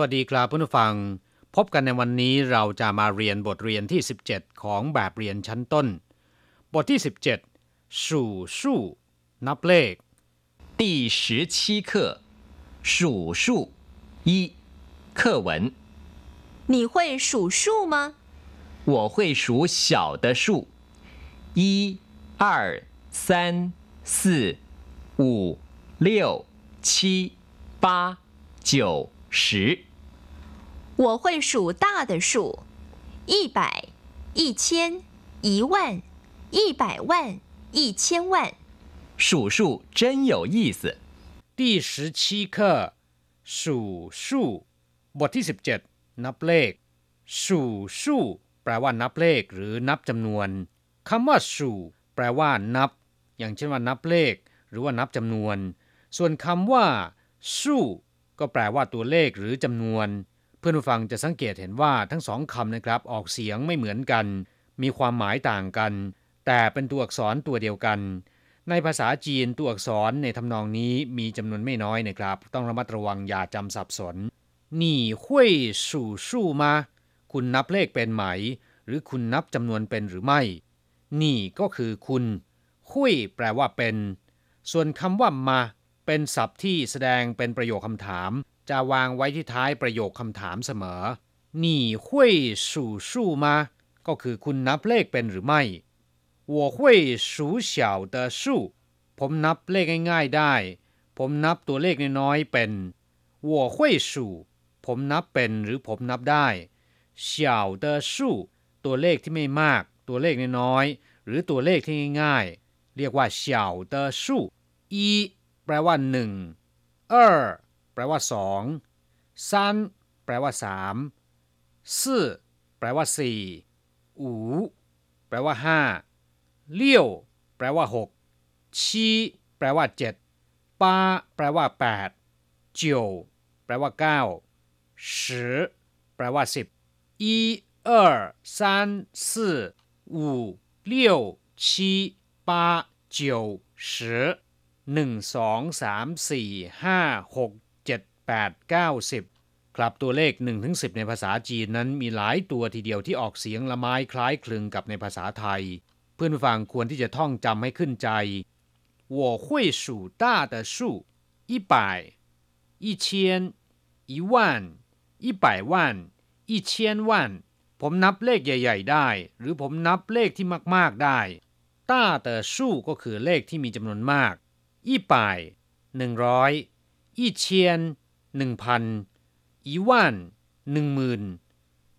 วัสดีครับผู้ฟัง พบกันในวันนี้เราจะมาเรียนบทเรียนที่ 17 ของแบบเรียนชั้นต้น บทที่ 17สู่สู่นับเลข第十七课数数一课文你会数数吗？我会数小的数一二三四五六七八九 十。我会数大的数，一百、一千、一万、一百万、一千万。数数真有意思。第十七课数数บทที่สิบเจ็ดนับเลข数数แปลว่านับเลขหรือนับจำนวนคำว่า数แปลว่านับ อย่างเช่นว่านับเลข หรือว่านับจำนวน ส่วนคำว่าสู้ ก็แปลว่าตัวเลขหรือจำนวน เพื่อนผู้ฟังจะสังเกตเห็นว่าทั้งสองคำนะครับออกเสียงไม่เหมือนกัน มีความหมายต่างกัน แต่เป็นตัวอักษรตัวเดียวกัน ในภาษาจีนตัวอักษรในทำนองนี้มีจำนวนไม่น้อยนะครับ ต้องระมัดระวังอย่าจำสับสนนี่หุยสู่สู้มา คุณนับเลขเป็นไหม หรือคุณนับจำนวนเป็นหรือไม่ นี่ก็คือคุณหุยแปลว่าเป็น ส่วนคำว่ามา เป็นศัพท์ที่แสดงเป็นประโยคคำถาม จะวางไว้ที่ท้ายประโยคคำถามเสมอนี่หุยสู่สู้มาก็คือคุณนับเลขเป็นหรือไม่我会数小的数ผมนับเลขง่ายๆได้ ผมนับตัวเลขน้อยๆเป็น我会数ผมนับเป็นหรือผมนับได้小的数ตัวเลขที่ไม่มาก ตัวเลขน้อยๆหรือตัวเลขที่ง่ายๆ เรียกว่า小的数一 แปลว่าหนึ่งเออแปลว่าสองซานแปลว่าสามซื่แปลว่าสี่อูแปลว่าห้าเลี้ยวแปลว่าหกชีแปลว่าเจ็ดปาแปลว่าแปดเจีวแปลว่าเก้าสิแปลว่าสิบอีเออซานซื่ออูเลี้ยวชีปาเจียสิ 1 2 3 4 5 6 7 8 9 10 ครับตัวเลข 1-10 ในภาษาจีนนั้นมีหลายตัวทีเดียวที่ออกเสียงละไม้คล้ายคลึงกับในภาษาไทย เพื่อนฟังควรที่จะท่องจำให้ขึ้นใจ我会数大的数一百一千一万一百万一千万ผมนับเลขใหญ่ ๆ ได้ หรือผมนับเลขที่มาก ๆ ได้ต้าเตอร์สู้ก็คือเลขที่มีจำนวนมาก ยี่หนึ่งร้อยยี่หนึ่งพันยี่หนึ่งหมื่น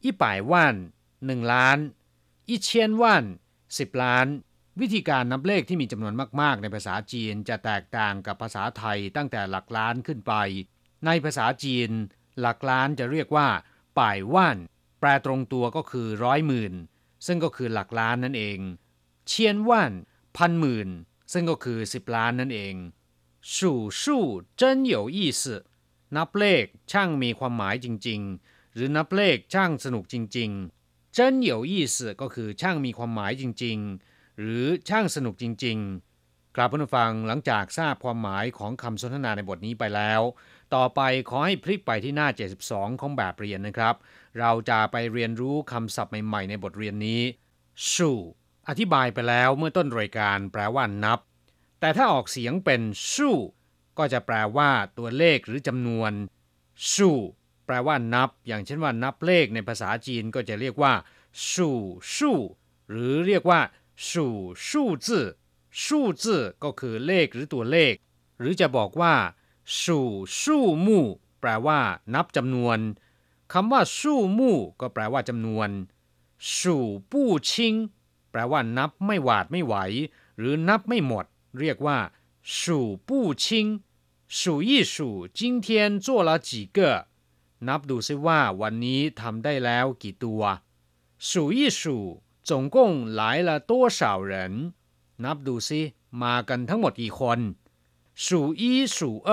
ยี่หนึ่งล้านยี่เชีนว่นสิบล้าน วิธีการนับเลขที่มีจำนวนมาก ๆ ในภาษาจีนจะแตกต่างกับภาษาไทยตั้งแต่หลักล้านขึ้นไป ในภาษาจีน หลักล้านจะเรียกว่า ป่ายว่าน แปลตรงตัวก็คือร้อยหมื่นซึ่งก็คือหลักล้านนั่นเอง เชียนว่านพันหมื่น ซึ่งก็คือ 10 ล้านนั่นเองสู่สู้真有意思นับเลขช่างมีความหมายจริง ๆ หรือนับเลขช่างสนุกจริงๆ真有意思ก็คือช่างมีความหมายจริง ๆ หรือช่างสนุกจริงๆกราบผู้ฟังหลังจากทราบความหมายของคำสนทนาในบทนี้ไปแล้ว ต่อไปขอให้พลิกไปที่หน้า 72 ของแบบเรียนนะครับ เราจะไปเรียนรู้คำศัพท์ใหม่ๆ ในบทเรียนนี้สู่ อธิบายไปแล้วเมื่อต้นรายการแปลว่านับ แต่ถ้าออกเสียงเป็นสู้ก็จะแปลว่าตัวเลขหรือจำนวนสู้แปลว่านับ อย่างเช่นว่านับเลขในภาษาจีนก็จะเรียกว่าสู่สู้หรือเรียกว่าสู่สู้จื่อสู้จื่อก็คือเลขหรือตัวเลข หรือจะบอกว่าสู่สู้มู่แปลว่า นับจำนวนคำว่าสู้มู่ก็แปลว่าจำนวนสู่ปู้ชิง แปลว่านับไม่หวาดไม่ไหว หรือนับไม่หมด เรียกว่าสูปูชิงสูยี่สูจินับดูซิว่าวันนี้ทำได้แล้วกี่ตัว数一数总共来了多少人นับดูซิมากันทั้งหมดกี่คน数一数呃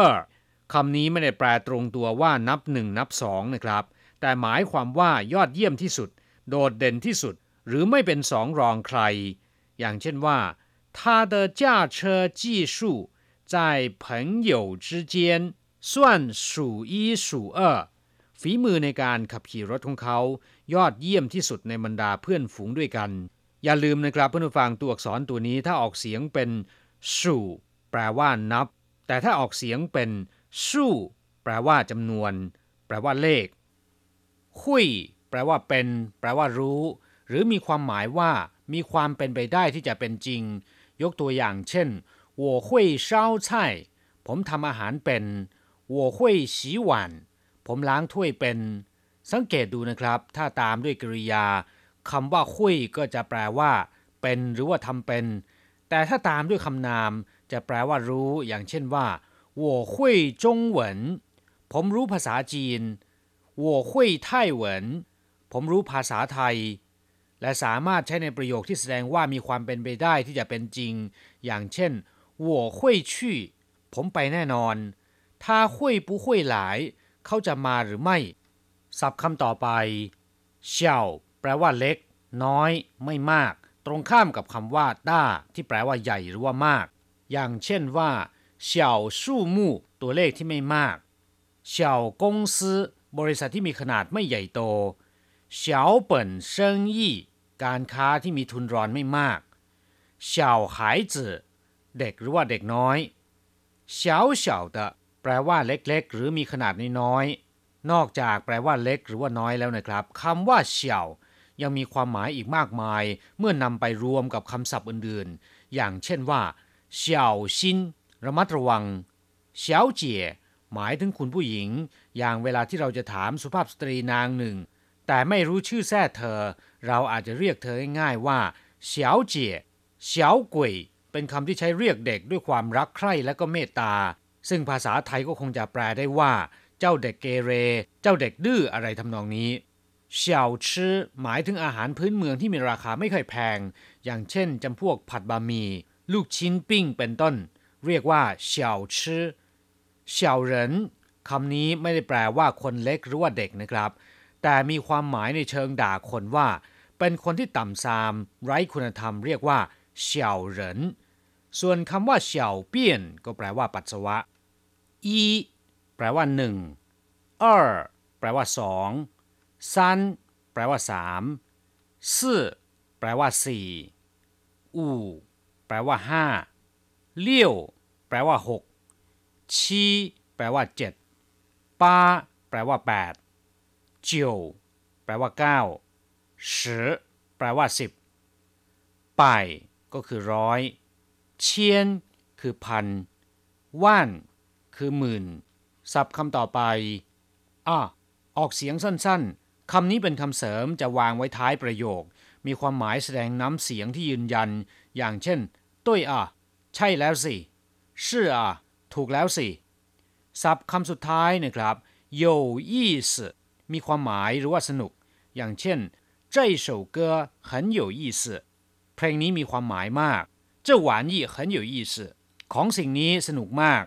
คำนี้ไม่ได้แปลตรงตัวว่านับหนึ่งนับสองนะครับ แต่หมายความว่ายอดเยี่ยมที่สุด โดดเด่นที่สุด หรือไม่เป็นสองรองใคร อย่างเช่นว่า他的驾车技术在朋友之间算数一数二非 ฝีมือในการขับขี่รถของเขา ยอดเยี่ยมที่สุดในบรรดาเพื่อนฝูงด้วยกัน อย่าลืมนะครับเพื่อนผู้ฟังตัวอักษรตัวนี้ถ้าออกเสียงเป็นสู่แปลว่านับ แต่ถ้าออกเสียงเป็นสู่แปลว่าจำนวน แปลว่าเลขหุยแปลว่าเป็น แปลว่ารู้ หรือมีความหมายว่า มีความเป็นไปได้ที่จะเป็นจริง ยกตัวอย่างเช่น我会烧菜ผมทำอาหารเป็น我会洗碗ผมล้างถ้วยเป็น สังเกตดูนะครับ ถ้าตามด้วยกริยาคำว่าคุยก็จะแปลว่า เป็นหรือว่าทำเป็น แต่ถ้าตามด้วยคำนาม จะแปลว่ารู้ อย่างเช่นว่า我会中文ผมรู้ภาษาจีน我会泰文ผมรู้ภาษาไทย และสามารถใช้ในประโยคที่แสดงว่ามีความเป็นไปได้ที่จะเป็นจริง อย่างเช่น我会去ผมไปแน่นอน他会不会来เขาจะมาหรือไม่ ศัพท์คำต่อไปเช่าแปลว่าเล็ก น้อย ไม่มาก ตรงข้ามกับคำว่าด้าที่แปลว่าใหญ่หรือว่ามาก อย่างเช่นว่าเฉาสู้มู่ตัวเลขที่ไม่มากเฉากงซื้อบริษัทที่มีขนาดไม่ใหญ่โตเฉาเปิ่นเซิงยี่ การค้าที่มีทุนรอนไม่มากเฉาหายจือเด็กหรือว่าเด็กน้อยเฉาเฉา的แปลว่าเล็กๆ หรือมีขนาดน้อยๆนอกจากแปลว่าเล็กหรือว่าน้อยแล้วนะครับคำว่าเฉียวยังมีความหมายอีกมากมาย เมื่อนำไปรวมกับคำศัพท์อื่นๆ อย่างเช่นว่าเฉียวชินระมัดระวังเฉียวเจี๋ยหมายถึงคุณผู้หญิง อย่างเวลาที่เราจะถามสุภาพสตรีนางหนึ่ง แต่ไม่รู้ชื่อแท้เธอ เราอาจจะเรียกเธอง่ายๆว่าเฉียวเจี๋ยเฉียวกุยเป็นคำที่ใช้เรียกเด็กด้วยความรักใคร่และก็เมตตา ซึ่งภาษาไทยก็คงจะแปลได้ว่า เจ้าเด็กเกเร เจ้าเด็กดื้ออะไรทำนองนี้เฉาชื่อหมายถึงอาหารพื้นเมืองที่มีราคาไม่ค่อยแพง อย่างเช่นจำพวกผัดบะหมี่ลูกชิ้นปิ้งเป็นต้น เรียกว่าเฉาชื่อเฉาเหรินคำนี้ไม่ได้แปลว่าคนเล็กหรือว่าเด็กนะครับ แต่มีความหมายในเชิงด่าคนว่า เป็นคนที่ต่ำทราม ไร้คุณธรรมเรียกว่าเฉาเหรินส่วนคำว่าเฉาเปี้ยน ก็แปลว่าปัสสาวะอีแปลว่าหนึ่งเออแปลว่าสองซันแปลว่าสามสี่แปลว่าสี่อู่แปลว่าห้าเลี้ยวแปลว่าหกชีแปลว่าเจ็ดปาแปลว่าแปด เจียวแปลว่าเก้าสิอแปลว่าสิบไปก็คือร้อย เชียน คือพัน ว่าน คือหมื่น ศัพท์คำต่อไปอะออกเสียงสั้นๆ คำนี้เป็นคำเสริมจะวางไว้ท้ายประโยค มีความหมายแสดงน้ำเสียงที่ยืนยัน อย่างเช่นตุ้ยอะ ใช่แล้วสิชื่ออะ ถูกแล้วสิ ศัพท์คำสุดท้ายนะครับ有意思 มีความหมายหรือว่าสนุก อย่างเช่น这首歌很有意思เพลงนี้มีความหมายมาก这玩意很有意思ของสิ่งนี้สนุกมาก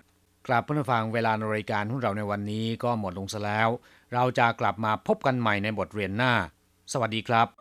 กลับเพื่อนฟังเวลาในรายการของเราในวันนี้ก็หมดลงซะแล้ว เราจะกลับมาพบกันใหม่ในบทเรียนหน้า สวัสดีครับ